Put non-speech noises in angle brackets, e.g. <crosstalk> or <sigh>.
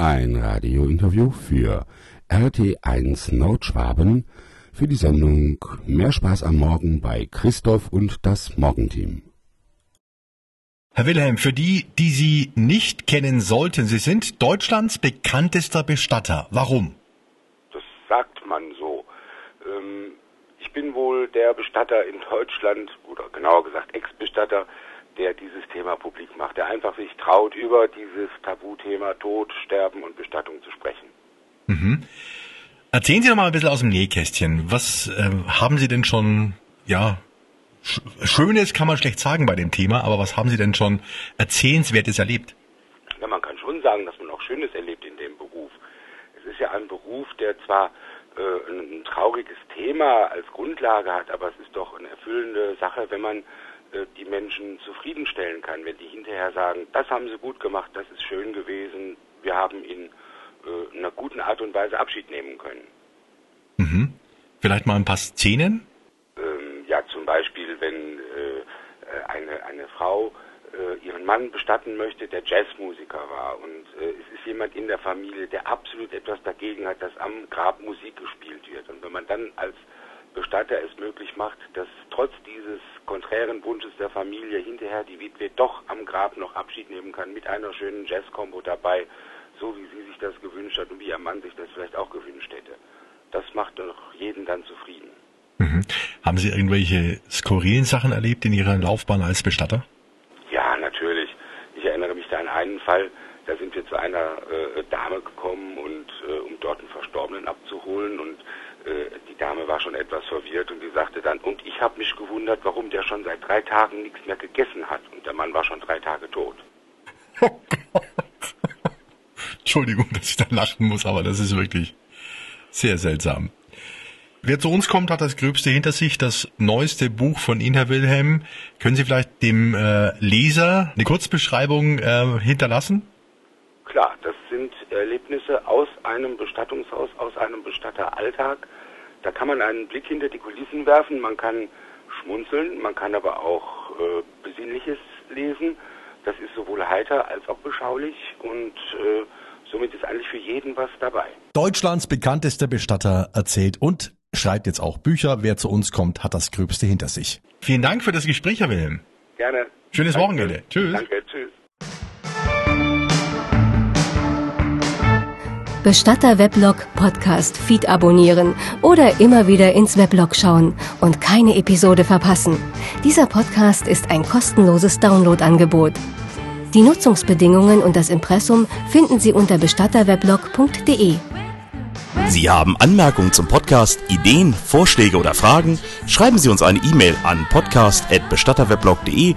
Ein Radiointerview für RT1 Nordschwaben für die Sendung Mehr Spaß am Morgen bei Christoph und das Morgenteam. Herr Wilhelm, für die, die Sie nicht kennen sollten, Sie sind Deutschlands bekanntester Bestatter. Warum? Das sagt man so. Ähm, ich bin wohl der Bestatter in Deutschland, oder genauer gesagt Ex-Bestatter, der dieses Thema publik macht, der einfach sich traut, über dieses Tabuthema Tod, Sterben und Bestattung zu sprechen. Mhm. Erzählen Sie doch mal ein bisschen aus dem Nähkästchen. Was äh, haben Sie denn schon, ja, Sch Schönes kann man schlecht sagen bei dem Thema, aber was haben Sie denn schon Erzählenswertes erlebt? Ja, man kann schon sagen, dass man auch Schönes erlebt in dem Beruf. Es ist ja ein Beruf, der zwar äh, ein, trauriges Thema als Grundlage hat, aber es ist doch eine erfüllende Sache, wenn man die Menschen zufriedenstellen kann, wenn die hinterher sagen, das haben sie gut gemacht, das ist schön gewesen, wir haben in äh, einer guten Art und Weise Abschied nehmen können. Mhm. Vielleicht mal ein paar Szenen? Ähm, ja, zum Beispiel, wenn äh, eine, eine Frau äh, ihren Mann bestatten möchte, der Jazzmusiker war und äh, es ist jemand in der Familie, der absolut etwas dagegen hat, dass am Grab Musik gespielt wird. Und wenn man dann als Bestatter es möglich macht, dass trotz dieses konträren Wunsches der Familie hinterher die Witwe doch am Grab noch Abschied nehmen kann mit einer schönen Jazz-Kombo dabei, so wie sie sich das gewünscht hat und wie ihr Mann sich das vielleicht auch gewünscht hätte. Das macht doch jeden dann zufrieden. Mhm. Haben Sie irgendwelche skurrilen Sachen erlebt in Ihrer Laufbahn als Bestatter? Ja, natürlich. Ich erinnere mich da an einen Fall, zu einer äh, Dame gekommen und äh, um dort einen Verstorbenen abzuholen und äh, die Dame war schon etwas verwirrt und die sagte dann, und ich habe mich gewundert, warum der schon seit drei Tagen nichts mehr gegessen hat und der Mann war schon drei Tage tot. <laughs> Oh. Entschuldigung, dass ich da lachen muss, aber das ist wirklich sehr seltsam. Wer zu uns kommt, hat das Gröbste hinter sich, das neueste Buch von Herr Wilhelm. Können Sie vielleicht dem äh, Leser eine Kurzbeschreibung äh, hinterlassen? Erlebnisse aus einem Bestattungshaus, aus einem Bestatteralltag. Da kann man einen Blick hinter die Kulissen werfen, man kann schmunzeln, man kann aber auch äh, Besinnliches lesen. Das ist sowohl heiter als auch beschaulich und äh, somit ist eigentlich für jeden was dabei. Deutschlands bekanntester Bestatter erzählt und schreibt jetzt auch Bücher. Wer zu uns kommt, hat das Gröbste hinter sich. Vielen Dank für das Gespräch, Herr Wilhelm. Gerne. Schönes Danke. Wochenende. Tschüss. Danke, tschüss. Bestatter Weblog Podcast Feed abonnieren oder immer wieder ins Weblog schauen und keine Episode verpassen. Dieser Podcast ist ein kostenloses Download-Angebot. Die Nutzungsbedingungen und das Impressum finden Sie unter bestatterweblog.de. Sie haben Anmerkungen zum Podcast, Ideen, Vorschläge oder Fragen? Schreiben Sie uns eine E-Mail an podcast@bestatterweblog.de